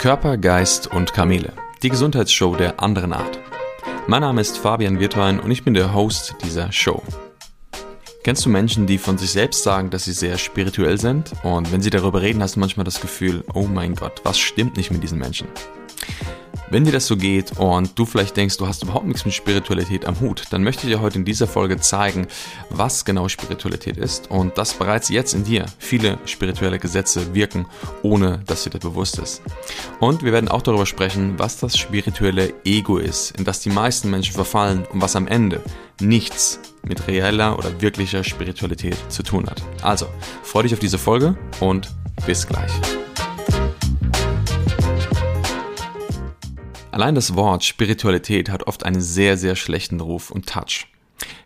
Körper, Geist und Kamele. Die Gesundheitsshow der anderen Art. Mein Name ist Fabian Wirtwein und ich bin der Host dieser Show. Kennst du Menschen, die von sich selbst sagen, dass sie sehr spirituell sind? Und wenn sie darüber reden, hast du manchmal das Gefühl, oh mein Gott, was stimmt nicht mit diesen Menschen? Wenn dir das so geht und du vielleicht denkst, du hast überhaupt nichts mit Spiritualität am Hut, dann möchte ich dir heute in dieser Folge zeigen, was genau Spiritualität ist und dass bereits jetzt in dir viele spirituelle Gesetze wirken, ohne dass dir das bewusst ist. Und wir werden auch darüber sprechen, was das spirituelle Ego ist, in das die meisten Menschen verfallen und was am Ende nichts mit reeller oder wirklicher Spiritualität zu tun hat. Also, freue dich auf diese Folge und bis gleich. Allein das Wort Spiritualität hat oft einen sehr, sehr schlechten Ruf und Touch.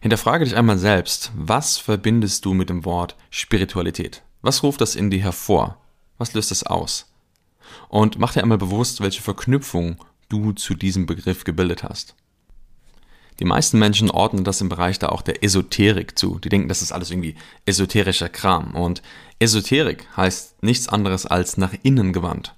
Hinterfrage dich einmal selbst, was verbindest du mit dem Wort Spiritualität? Was ruft das in dir hervor? Was löst es aus? Und mach dir einmal bewusst, welche Verknüpfung du zu diesem Begriff gebildet hast. Die meisten Menschen ordnen das im Bereich da auch der Esoterik zu. Die denken, das ist alles irgendwie esoterischer Kram. Und Esoterik heißt nichts anderes als nach innen gewandt.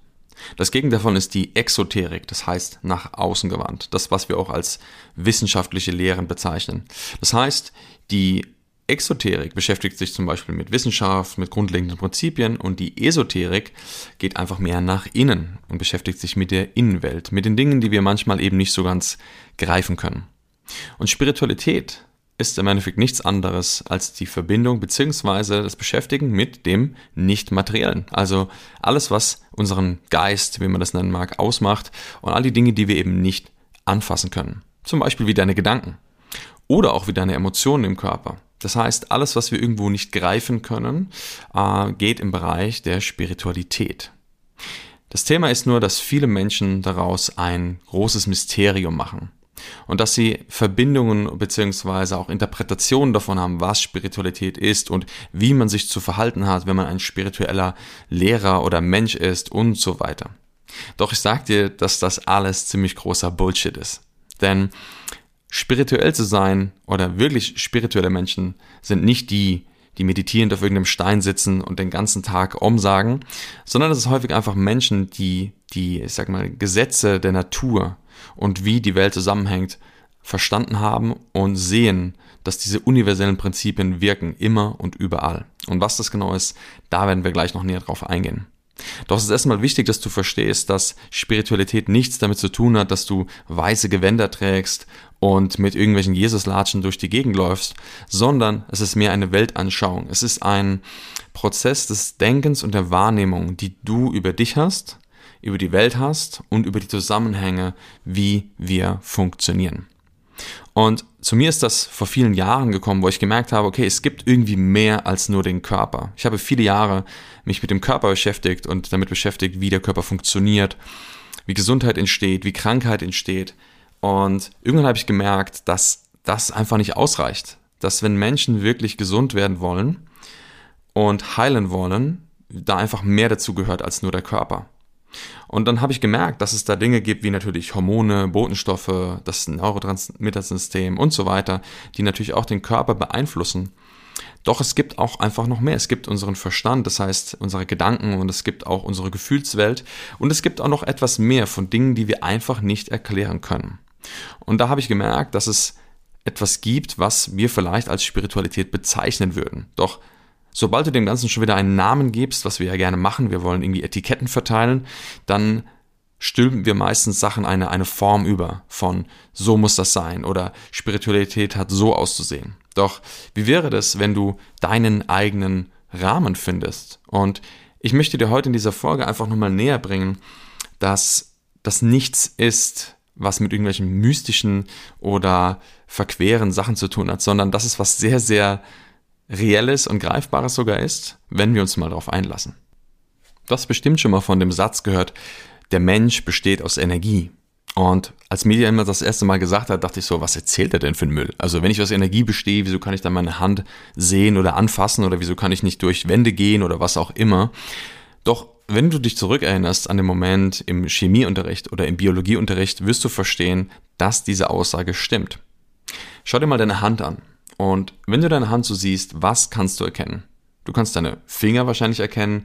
Das Gegenteil davon ist die Exoterik, das heißt nach außen gewandt. Das, was wir auch als wissenschaftliche Lehren bezeichnen. Das heißt, die Exoterik beschäftigt sich zum Beispiel mit Wissenschaft, mit grundlegenden Prinzipien und die Esoterik geht einfach mehr nach innen und beschäftigt sich mit der Innenwelt, mit den Dingen, die wir manchmal eben nicht so ganz greifen können. Und Spiritualität ist im Endeffekt nichts anderes als die Verbindung bzw. das Beschäftigen mit dem Nicht-Materiellen. Also alles, was unseren Geist, wie man das nennen mag, ausmacht und all die Dinge, die wir eben nicht anfassen können. Zum Beispiel wie deine Gedanken oder auch wie deine Emotionen im Körper. Das heißt, alles, was wir irgendwo nicht greifen können, äh, geht im Bereich der Spiritualität. Das Thema ist nur, dass viele Menschen daraus ein großes Mysterium machen und dass sie Verbindungen beziehungsweise auch Interpretationen davon haben, was Spiritualität ist und wie man sich zu verhalten hat, wenn man ein spiritueller Lehrer oder Mensch ist und so weiter. Doch ich sag dir, dass das alles ziemlich großer Bullshit ist. Denn spirituell zu sein oder wirklich spirituelle Menschen sind nicht die, die meditierend auf irgendeinem Stein sitzen und den ganzen Tag umsagen, sondern es ist häufig einfach Menschen, die die, ich sag mal, Gesetze der Natur und wie die Welt zusammenhängt, verstanden haben und sehen, dass diese universellen Prinzipien wirken immer und überall. Und was das genau ist, da werden wir gleich noch näher drauf eingehen. Doch es ist erstmal wichtig, dass du verstehst, dass Spiritualität nichts damit zu tun hat, dass du weiße Gewänder trägst und mit irgendwelchen Jesuslatschen durch die Gegend läufst, sondern es ist mehr eine Weltanschauung. Es ist ein Prozess des Denkens und der Wahrnehmung, die du über dich hast, über die Welt hast und über die Zusammenhänge, wie wir funktionieren. Und zu mir ist das vor vielen Jahren gekommen, wo ich gemerkt habe, okay, es gibt irgendwie mehr als nur den Körper. Ich habe viele Jahre mich mit dem Körper beschäftigt und damit beschäftigt, wie der Körper funktioniert, wie Gesundheit entsteht, wie Krankheit entsteht. Und irgendwann habe ich gemerkt, dass das einfach nicht ausreicht. Dass wenn Menschen wirklich gesund werden wollen und heilen wollen, da einfach mehr dazu gehört als nur der Körper. Und dann habe ich gemerkt, dass es da Dinge gibt wie natürlich Hormone, Botenstoffe, das Neurotransmittersystem und so weiter, die natürlich auch den Körper beeinflussen. Doch es gibt auch einfach noch mehr. Es gibt unseren Verstand, das heißt unsere Gedanken und es gibt auch unsere Gefühlswelt und es gibt auch noch etwas mehr von Dingen, die wir einfach nicht erklären können. Und da habe ich gemerkt, dass es etwas gibt, was wir vielleicht als Spiritualität bezeichnen würden. Doch Sobald du dem Ganzen schon wieder einen Namen gibst, was wir ja gerne machen, wir wollen irgendwie Etiketten verteilen, dann stülpen wir meistens Sachen eine, eine Form über von so muss das sein oder Spiritualität hat so auszusehen. Doch wie wäre das, wenn du deinen eigenen Rahmen findest? Und ich möchte dir heute in dieser Folge einfach nochmal näher bringen, dass das nichts ist, was mit irgendwelchen mystischen oder verqueren Sachen zu tun hat, sondern das ist was sehr, sehr Reelles und Greifbares sogar ist, wenn wir uns mal darauf einlassen. Du hast bestimmt schon mal von dem Satz gehört, der Mensch besteht aus Energie. Und als Media immer das erste Mal gesagt hat, dachte ich so, was erzählt er denn für einen Müll? Also wenn ich aus Energie bestehe, wieso kann ich dann meine Hand sehen oder anfassen oder wieso kann ich nicht durch Wände gehen oder was auch immer? Doch wenn du dich zurückerinnerst an den Moment im Chemieunterricht oder im Biologieunterricht, wirst du verstehen, dass diese Aussage stimmt. Schau dir mal deine Hand an. Und wenn du deine Hand so siehst, was kannst du erkennen? Du kannst deine Finger wahrscheinlich erkennen,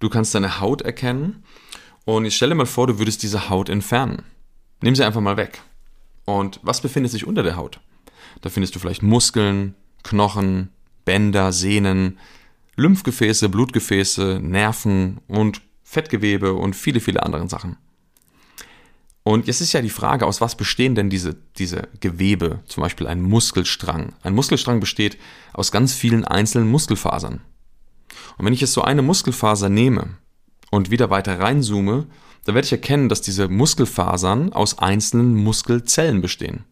du kannst deine Haut erkennen Und ich stelle mal vor, du würdest diese Haut entfernen. Nimm sie einfach mal weg. Und was befindet sich unter der Haut? Da findest du vielleicht Muskeln, Knochen, Bänder, Sehnen, Lymphgefäße, Blutgefäße, Nerven und Fettgewebe und viele, viele andere Sachen. Und jetzt ist ja die Frage, aus was bestehen denn diese, diese Gewebe, zum Beispiel ein Muskelstrang? Ein Muskelstrang besteht aus ganz vielen einzelnen Muskelfasern. Und wenn ich jetzt so eine Muskelfaser nehme und wieder weiter reinzoome, dann werde ich erkennen, dass diese Muskelfasern aus einzelnen Muskelzellen bestehen.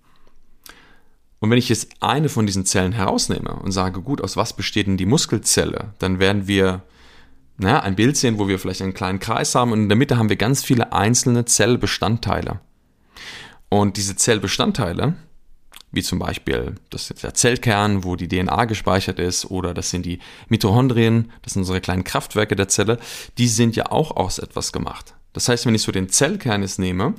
Und wenn ich jetzt eine von diesen Zellen herausnehme und sage, gut, aus was besteht denn die Muskelzelle, dann werden wir naja, ein Bild sehen, wo wir vielleicht einen kleinen Kreis haben und in der Mitte haben wir ganz viele einzelne Zellbestandteile. Und diese Zellbestandteile, wie zum Beispiel das ist der Zellkern, wo die DNA gespeichert ist, oder das sind die Mitochondrien, das sind unsere kleinen Kraftwerke der Zelle, die sind ja auch aus etwas gemacht. Das heißt, wenn ich so den Zellkern jetzt nehme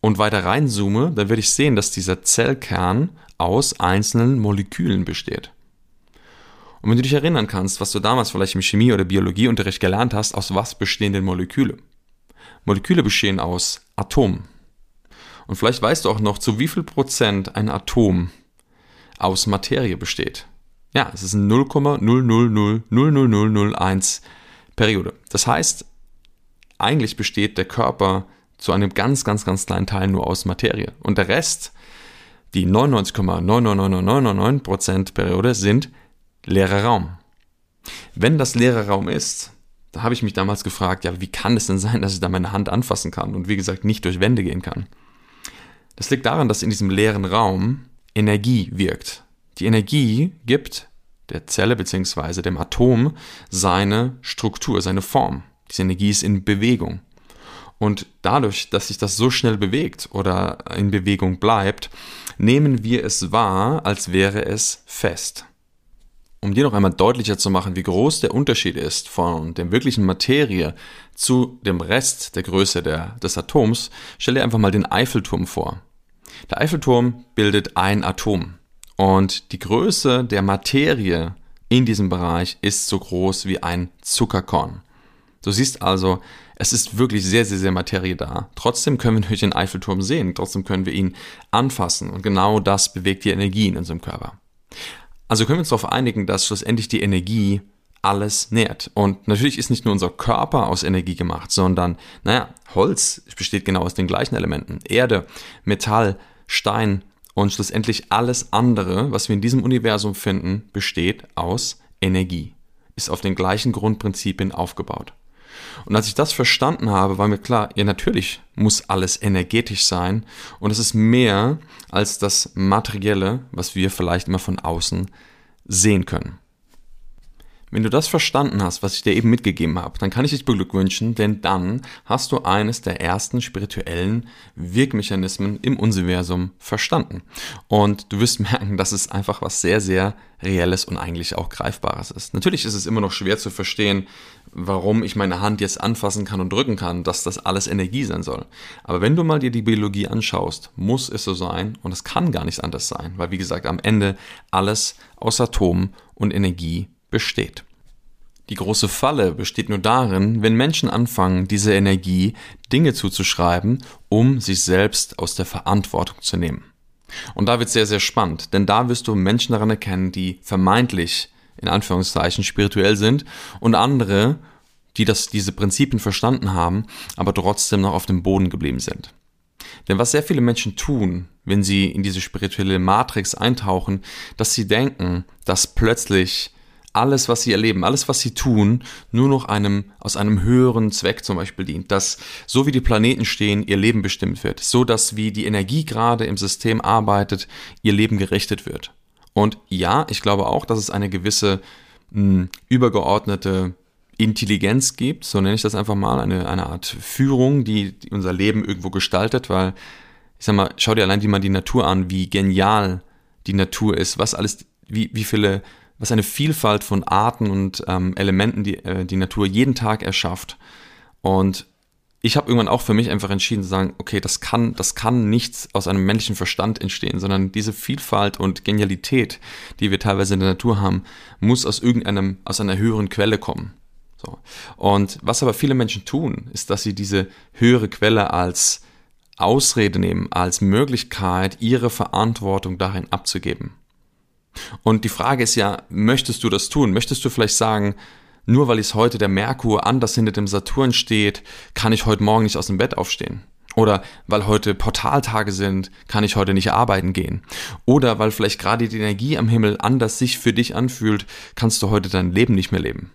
und weiter reinzoome, dann werde ich sehen, dass dieser Zellkern aus einzelnen Molekülen besteht. Und wenn du dich erinnern kannst, was du damals vielleicht im Chemie- oder Biologieunterricht gelernt hast, aus was bestehen denn Moleküle? Moleküle bestehen aus Atomen. Und vielleicht weißt du auch noch, zu wie viel Prozent ein Atom aus Materie besteht. Ja, es ist ein 0,0000001 Periode. Das heißt, eigentlich besteht der Körper zu einem ganz, ganz, ganz kleinen Teil nur aus Materie. Und der Rest, die 99,99999% Periode, sind leerer Raum. Wenn das leerer Raum ist, da habe ich mich damals gefragt, ja, wie kann es denn sein, dass ich da meine Hand anfassen kann und wie gesagt nicht durch Wände gehen kann? Das liegt daran, dass in diesem leeren Raum Energie wirkt. Die Energie gibt der Zelle bzw. dem Atom seine Struktur, seine Form. Diese Energie ist in Bewegung. Und dadurch, dass sich das so schnell bewegt oder in Bewegung bleibt, nehmen wir es wahr, als wäre es fest. Um dir noch einmal deutlicher zu machen, wie groß der Unterschied ist von der wirklichen Materie zu dem Rest der Größe der, des Atoms, stell dir einfach mal den Eiffelturm vor. Der Eiffelturm bildet ein Atom und die Größe der Materie in diesem Bereich ist so groß wie ein Zuckerkorn. Du siehst also, es ist wirklich sehr, sehr, sehr Materie da. Trotzdem können wir durch den Eiffelturm sehen, trotzdem können wir ihn anfassen und genau das bewegt die Energie in unserem Körper. Also können wir uns darauf einigen, dass schlussendlich die Energie alles nährt. Und natürlich ist nicht nur unser Körper aus Energie gemacht, sondern, naja, Holz besteht genau aus den gleichen Elementen. Erde, Metall, Stein und schlussendlich alles andere, was wir in diesem Universum finden, besteht aus Energie. Ist auf den gleichen Grundprinzipien aufgebaut. Und als ich das verstanden habe, war mir klar, ja natürlich muss alles energetisch sein und es ist mehr als das Materielle, was wir vielleicht immer von außen sehen können. Wenn du das verstanden hast, was ich dir eben mitgegeben habe, dann kann ich dich beglückwünschen, denn dann hast du eines der ersten spirituellen Wirkmechanismen im Universum verstanden. Und du wirst merken, dass es einfach was sehr, sehr Reelles und eigentlich auch Greifbares ist. Natürlich ist es immer noch schwer zu verstehen, warum ich meine Hand jetzt anfassen kann und drücken kann, dass das alles Energie sein soll. Aber wenn du mal dir die Biologie anschaust, muss es so sein und es kann gar nicht anders sein, weil wie gesagt am Ende alles aus Atomen und Energie besteht. Die große Falle besteht nur darin, wenn Menschen anfangen, diese Energie Dinge zuzuschreiben, um sich selbst aus der Verantwortung zu nehmen. Und da wird es sehr, sehr spannend, denn da wirst du Menschen daran erkennen, die vermeintlich in Anführungszeichen spirituell sind und andere, die das, diese Prinzipien verstanden haben, aber trotzdem noch auf dem Boden geblieben sind. Denn was sehr viele Menschen tun, wenn sie in diese spirituelle Matrix eintauchen, dass sie denken, dass plötzlich alles, was sie erleben, alles, was sie tun, nur noch einem, aus einem höheren Zweck zum Beispiel dient, dass so wie die Planeten stehen, ihr Leben bestimmt wird, so dass wie die Energie gerade im System arbeitet, ihr Leben gerichtet wird. Und ja, ich glaube auch, dass es eine gewisse mh, hm, übergeordnete Intelligenz gibt, so nenne ich das einfach mal, eine, eine Art Führung, die, die unser Leben irgendwo gestaltet, weil ich sag mal, schau dir allein die mal die Natur an, wie genial die Natur ist, was alles, wie, wie viele, was eine Vielfalt von Arten und ähm, Elementen die, äh, die Natur jeden Tag erschafft. Und ich habe irgendwann auch für mich einfach entschieden zu sagen, okay, das kann, das kann nichts aus einem männlichen Verstand entstehen, sondern diese Vielfalt und Genialität, die wir teilweise in der Natur haben, muss aus irgendeinem, aus einer höheren Quelle kommen. So. Und was aber viele Menschen tun, ist, dass sie diese höhere Quelle als Ausrede nehmen, als Möglichkeit, ihre Verantwortung darin abzugeben. Und die Frage ist ja, möchtest du das tun? Möchtest du vielleicht sagen, nur weil es heute der Merkur anders hinter dem Saturn steht, kann ich heute Morgen nicht aus dem Bett aufstehen? Oder weil heute Portaltage sind, kann ich heute nicht arbeiten gehen. Oder weil vielleicht gerade die Energie am Himmel anders sich für dich anfühlt, kannst du heute dein Leben nicht mehr leben.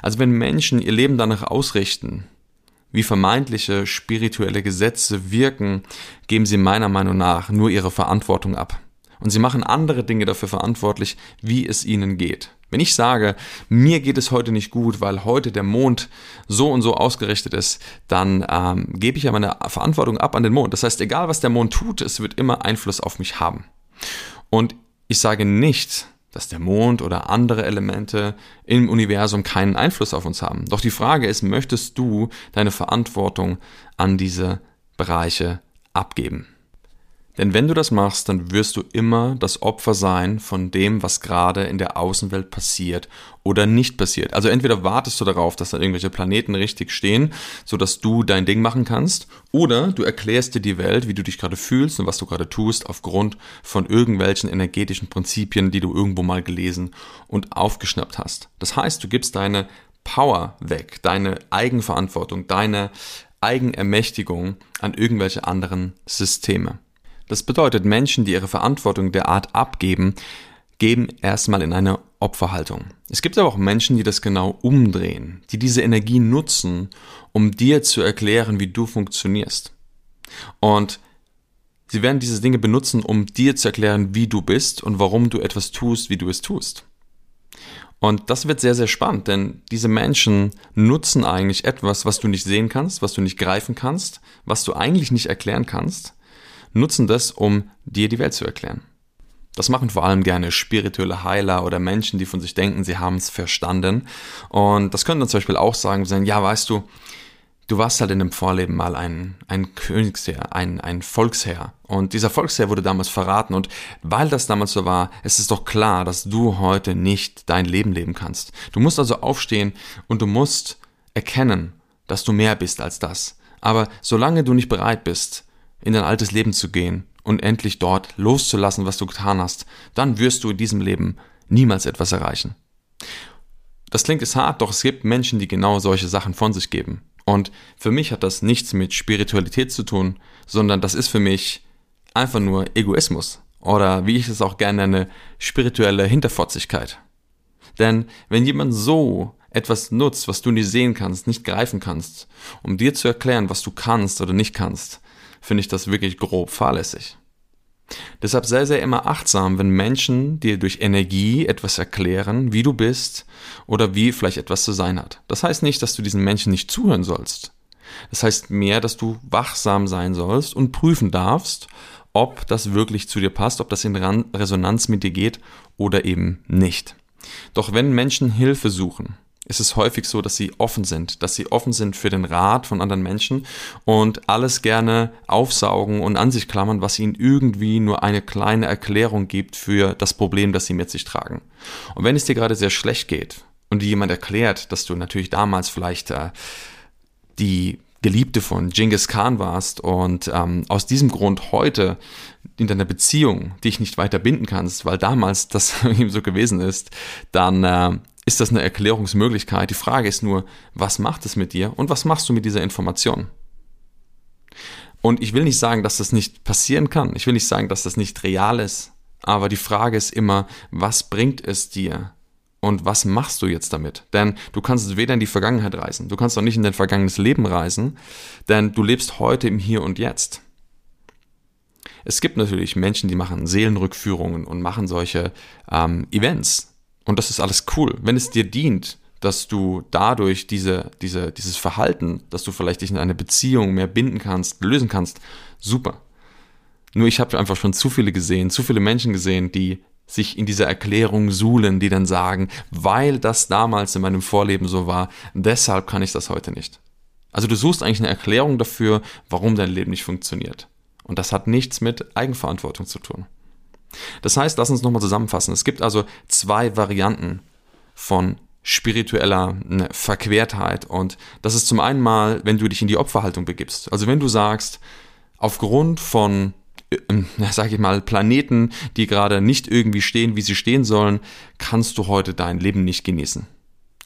Also wenn Menschen ihr Leben danach ausrichten, wie vermeintliche spirituelle Gesetze wirken, geben sie meiner Meinung nach nur ihre Verantwortung ab. Und sie machen andere Dinge dafür verantwortlich, wie es ihnen geht. Wenn ich sage, mir geht es heute nicht gut, weil heute der Mond so und so ausgerichtet ist, dann ähm, gebe ich ja meine Verantwortung ab an den Mond. Das heißt, egal was der Mond tut, es wird immer Einfluss auf mich haben. Und ich sage nicht, dass der Mond oder andere Elemente im Universum keinen Einfluss auf uns haben. Doch die Frage ist, möchtest du deine Verantwortung an diese Bereiche abgeben? Denn wenn du das machst, dann wirst du immer das Opfer sein von dem, was gerade in der Außenwelt passiert oder nicht passiert. Also entweder wartest du darauf, dass da irgendwelche Planeten richtig stehen, sodass du dein Ding machen kannst, oder du erklärst dir die Welt, wie du dich gerade fühlst und was du gerade tust, aufgrund von irgendwelchen energetischen Prinzipien, die du irgendwo mal gelesen und aufgeschnappt hast. Das heißt, du gibst deine Power weg, deine Eigenverantwortung, deine Eigenermächtigung an irgendwelche anderen Systeme. Das bedeutet, Menschen, die ihre Verantwortung derart abgeben, geben erstmal in eine Opferhaltung. Es gibt aber auch Menschen, die das genau umdrehen, die diese Energie nutzen, um dir zu erklären, wie du funktionierst. Und sie werden diese Dinge benutzen, um dir zu erklären, wie du bist und warum du etwas tust, wie du es tust. Und das wird sehr, sehr spannend, denn diese Menschen nutzen eigentlich etwas, was du nicht sehen kannst, was du nicht greifen kannst, was du eigentlich nicht erklären kannst, nutzen das, um dir die Welt zu erklären. Das machen vor allem gerne spirituelle Heiler oder Menschen, die von sich denken, sie haben es verstanden. Und das können dann zum Beispiel auch sagen, ja, weißt du, du warst halt in dem Vorleben mal ein, ein Königsherr, ein, ein Volksherr. Und dieser Volksherr wurde damals verraten. Und weil das damals so war, es ist doch klar, dass du heute nicht dein Leben leben kannst. Du musst also aufstehen und du musst erkennen, dass du mehr bist als das. Aber solange du nicht bereit bist, in dein altes Leben zu gehen und endlich dort loszulassen, was du getan hast, dann wirst du in diesem Leben niemals etwas erreichen. Das klingt es hart, doch es gibt Menschen, die genau solche Sachen von sich geben. Und für mich hat das nichts mit Spiritualität zu tun, sondern das ist für mich einfach nur Egoismus oder wie ich es auch gerne nenne, spirituelle Hinterfotzigkeit. Denn wenn jemand so etwas nutzt, was du nicht sehen kannst, nicht greifen kannst, um dir zu erklären, was du kannst oder nicht kannst, finde ich das wirklich grob fahrlässig. Deshalb sei sehr immer achtsam, wenn Menschen dir durch Energie etwas erklären, wie du bist oder wie vielleicht etwas zu sein hat. Das heißt nicht, dass du diesen Menschen nicht zuhören sollst. Das heißt mehr, dass du wachsam sein sollst und prüfen darfst, ob das wirklich zu dir passt, ob das in Resonanz mit dir geht oder eben nicht. Doch wenn Menschen Hilfe suchen, ist es häufig so, dass sie offen sind, dass sie offen sind für den Rat von anderen Menschen und alles gerne aufsaugen und an sich klammern, was ihnen irgendwie nur eine kleine Erklärung gibt für das Problem, das sie mit sich tragen. Und wenn es dir gerade sehr schlecht geht und dir jemand erklärt, dass du natürlich damals vielleicht äh, die Geliebte von Genghis Khan warst und ähm, aus diesem Grund heute in deiner Beziehung dich nicht weiter binden kannst, weil damals das eben so gewesen ist, dann äh, ist das eine Erklärungsmöglichkeit. Die Frage ist nur, was macht es mit dir und was machst du mit dieser Information? Und ich will nicht sagen, dass das nicht passieren kann. Ich will nicht sagen, dass das nicht real ist. Aber die Frage ist immer, was bringt es dir? Und was machst du jetzt damit? Denn du kannst weder in die Vergangenheit reisen, du kannst auch nicht in dein vergangenes Leben reisen, denn du lebst heute im Hier und Jetzt. Es gibt natürlich Menschen, die machen Seelenrückführungen und machen solche ähm, Events. Und das ist alles cool. Wenn es dir dient, dass du dadurch diese, diese, dieses Verhalten, dass du vielleicht dich in eine Beziehung mehr binden kannst, lösen kannst, super. Nur ich habe einfach schon zu viele gesehen, zu viele Menschen gesehen, die sich in dieser Erklärung suhlen, die dann sagen, weil das damals in meinem Vorleben so war, deshalb kann ich das heute nicht. Also du suchst eigentlich eine Erklärung dafür, warum dein Leben nicht funktioniert. Und das hat nichts mit Eigenverantwortung zu tun. Das heißt, lass uns nochmal zusammenfassen. Es gibt also zwei Varianten von spiritueller ne, Verquertheit. Und das ist zum einen mal, wenn du dich in die Opferhaltung begibst. Also wenn du sagst, aufgrund von äh, sag ich mal, Planeten, die gerade nicht irgendwie stehen, wie sie stehen sollen, kannst du heute dein Leben nicht genießen.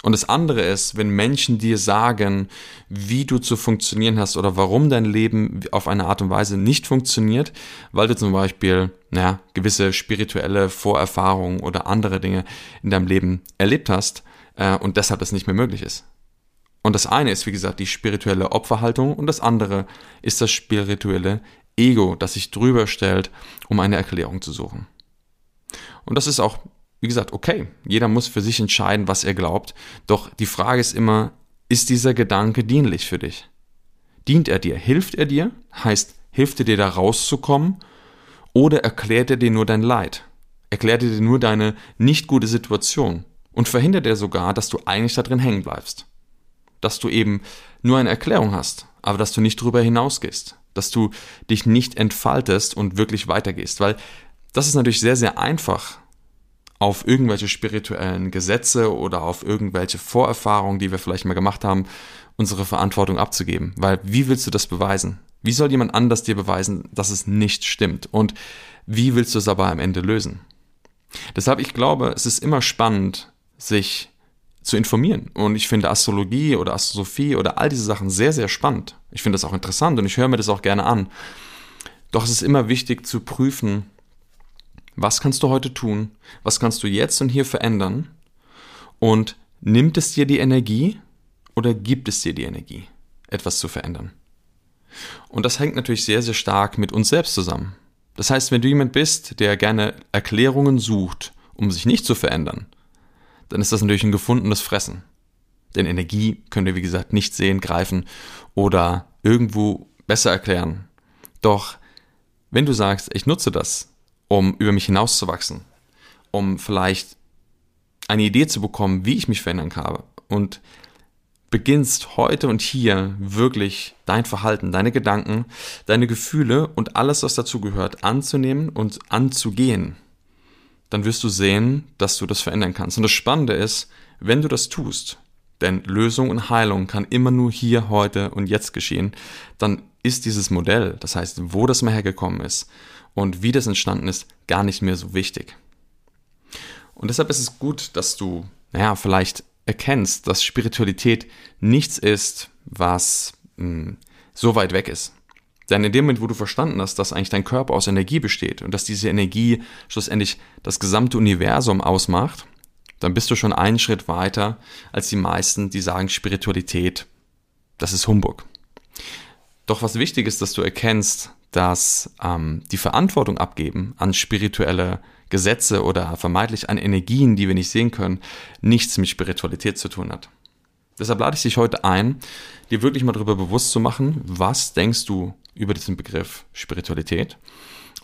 Und das andere ist, wenn Menschen dir sagen, wie du zu funktionieren hast oder warum dein Leben auf eine Art und Weise nicht funktioniert, weil du zum Beispiel naja, gewisse spirituelle Vorerfahrungen oder andere Dinge in deinem Leben erlebt hast äh, und deshalb das nicht mehr möglich ist. Und das eine ist, wie gesagt, die spirituelle Opferhaltung und das andere ist das spirituelle Ego, das sich drüber stellt, um eine Erklärung zu suchen. Und das ist auch, wie gesagt, okay. Jeder muss für sich entscheiden, was er glaubt. Doch die Frage ist immer, ist dieser Gedanke dienlich für dich? Dient er dir? Hilft er dir? Heißt, hilft er dir da rauszukommen? Oder erklärt er dir nur dein Leid? Erklärt er dir nur deine nicht gute Situation? Und verhindert er sogar, dass du eigentlich da drin hängen bleibst? Dass du eben nur eine Erklärung hast, aber dass du nicht drüber hinausgehst? dass du dich nicht entfaltest und wirklich weitergehst. Weil das ist natürlich sehr, sehr einfach, auf irgendwelche spirituellen Gesetze oder auf irgendwelche Vorerfahrungen, die wir vielleicht mal gemacht haben, unsere Verantwortung abzugeben. Weil wie willst du das beweisen? Wie soll jemand anders dir beweisen, dass es nicht stimmt? Und wie willst du es aber am Ende lösen? Deshalb, ich glaube, es ist immer spannend, sich zu informieren. Und ich finde Astrologie oder Astrosophie oder all diese Sachen sehr, sehr spannend. Ich finde das auch interessant und ich höre mir das auch gerne an. Doch es ist immer wichtig zu prüfen, was kannst du heute tun, was kannst du jetzt und hier verändern und nimmt es dir die Energie oder gibt es dir die Energie, etwas zu verändern. Und das hängt natürlich sehr, sehr stark mit uns selbst zusammen. Das heißt, wenn du jemand bist, der gerne Erklärungen sucht, um sich nicht zu verändern, dann ist das natürlich ein gefundenes Fressen. Denn Energie können wir, wie gesagt, nicht sehen, greifen oder irgendwo besser erklären. Doch wenn du sagst, ich nutze das, um über mich hinauszuwachsen, um vielleicht eine Idee zu bekommen, wie ich mich verändern kann und beginnst heute und hier wirklich dein Verhalten, deine Gedanken, deine Gefühle und alles, was dazu gehört, anzunehmen und anzugehen, dann wirst du sehen, dass du das verändern kannst. Und das Spannende ist, wenn du das tust, denn Lösung und Heilung kann immer nur hier, heute und jetzt geschehen, dann ist dieses Modell, das heißt, wo das mal hergekommen ist und wie das entstanden ist, gar nicht mehr so wichtig. Und deshalb ist es gut, dass du, naja, vielleicht erkennst, dass Spiritualität nichts ist, was mh, hm, so weit weg ist. Denn in dem Moment, wo du verstanden hast, dass eigentlich dein Körper aus Energie besteht und dass diese Energie schlussendlich das gesamte Universum ausmacht, dann bist du schon einen Schritt weiter als die meisten, die sagen Spiritualität, das ist Humbug. Doch was wichtig ist, dass du erkennst, dass ähm, die Verantwortung abgeben an spirituelle Gesetze oder vermeintlich an Energien, die wir nicht sehen können, nichts mit Spiritualität zu tun hat. Deshalb lade ich dich heute ein, dir wirklich mal darüber bewusst zu machen, was denkst du über diesen Begriff Spiritualität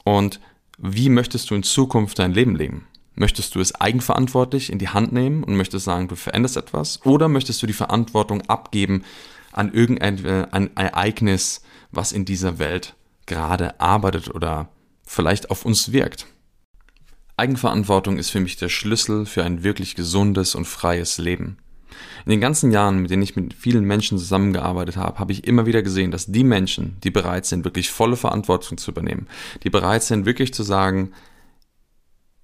und wie möchtest du in Zukunft dein Leben leben? Möchtest du es eigenverantwortlich in die Hand nehmen und möchtest sagen, du veränderst etwas? Oder möchtest du die Verantwortung abgeben an irgendein äh, Ereignis, was in dieser Welt gerade arbeitet oder vielleicht auf uns wirkt? Eigenverantwortung ist für mich der Schlüssel für ein wirklich gesundes und freies Leben. In den ganzen Jahren, mit denen ich mit vielen Menschen zusammengearbeitet habe, habe ich immer wieder gesehen, dass die Menschen, die bereit sind, wirklich volle Verantwortung zu übernehmen, die bereit sind, wirklich zu sagen,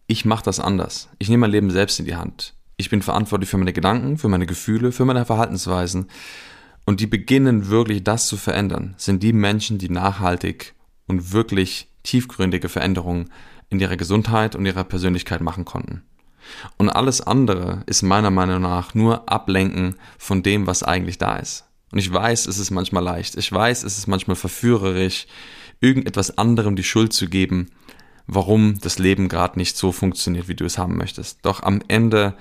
ich mache das anders. Ich nehme mein Leben selbst in die Hand. Ich bin verantwortlich für meine Gedanken, für meine Gefühle, für meine Verhaltensweisen. Und die beginnen wirklich das zu verändern, sind die Menschen, die nachhaltig und wirklich tiefgründige Veränderungen in ihrer Gesundheit und ihrer Persönlichkeit machen konnten. Und alles andere ist meiner Meinung nach nur Ablenken von dem, was eigentlich da ist. Und ich weiß, es ist manchmal leicht. Ich weiß, es ist manchmal verführerisch, irgendetwas anderem die Schuld zu geben, warum das Leben gerade nicht so funktioniert, wie du es haben möchtest. Doch am Ende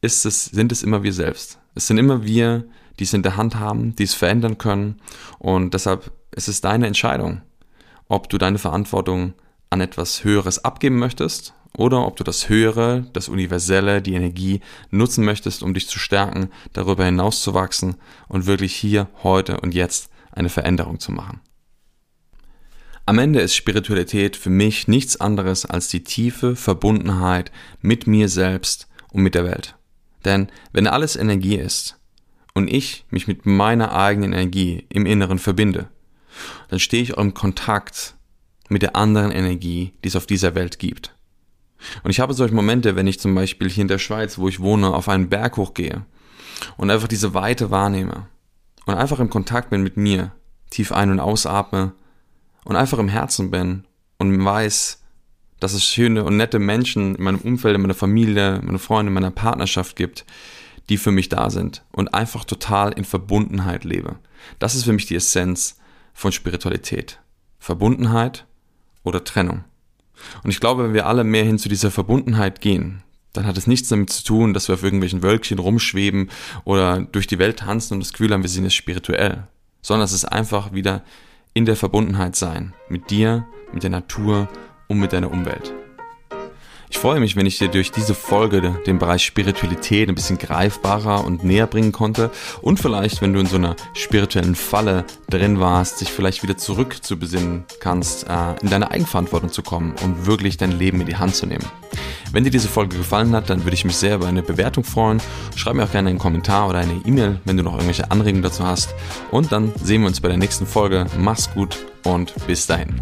ist es, sind es immer wir selbst. Es sind immer wir, die es in der Hand haben, die es verändern können. Und deshalb ist es deine Entscheidung, ob du deine Verantwortung an etwas Höheres abgeben möchtest oder ob du das Höhere, das Universelle, die Energie nutzen möchtest, um dich zu stärken, darüber hinaus zu wachsen und wirklich hier, heute und jetzt eine Veränderung zu machen. Am Ende ist Spiritualität für mich nichts anderes als die tiefe Verbundenheit mit mir selbst und mit der Welt. Denn wenn alles Energie ist und ich mich mit meiner eigenen Energie im Inneren verbinde, dann stehe ich auch im Kontakt mit der anderen Energie, die es auf dieser Welt gibt. Und ich habe solche Momente, wenn ich zum Beispiel hier in der Schweiz, wo ich wohne, auf einen Berg hochgehe und einfach diese Weite wahrnehme und einfach im Kontakt bin mit mir, tief ein- und ausatme und einfach im Herzen bin und weiß, dass es schöne und nette Menschen in meinem Umfeld, in meiner Familie, meine Freunde, in meiner Partnerschaft gibt, die für mich da sind und einfach total in Verbundenheit lebe. Das ist für mich die Essenz von Spiritualität. Verbundenheit oder Trennung. Und ich glaube, wenn wir alle mehr hin zu dieser Verbundenheit gehen, dann hat es nichts damit zu tun, dass wir auf irgendwelchen Wölkchen rumschweben oder durch die Welt tanzen und das Gefühl haben, wir sind jetzt spirituell, sondern es ist einfach wieder in der Verbundenheit sein. Mit dir, mit der Natur und mit deiner Umwelt. Ich freue mich, wenn ich dir durch diese Folge den Bereich Spiritualität ein bisschen greifbarer und näher bringen konnte und vielleicht, wenn du in so einer spirituellen Falle drin warst, dich vielleicht wieder zurück zu besinnen kannst, äh, in deine Eigenverantwortung zu kommen und wirklich dein Leben in die Hand zu nehmen. Wenn dir diese Folge gefallen hat, dann würde ich mich sehr über eine Bewertung freuen. Schreib mir auch gerne einen Kommentar oder eine E-Mail, wenn du noch irgendwelche Anregungen dazu hast. Und dann sehen wir uns bei der nächsten Folge. Mach's gut und bis dahin.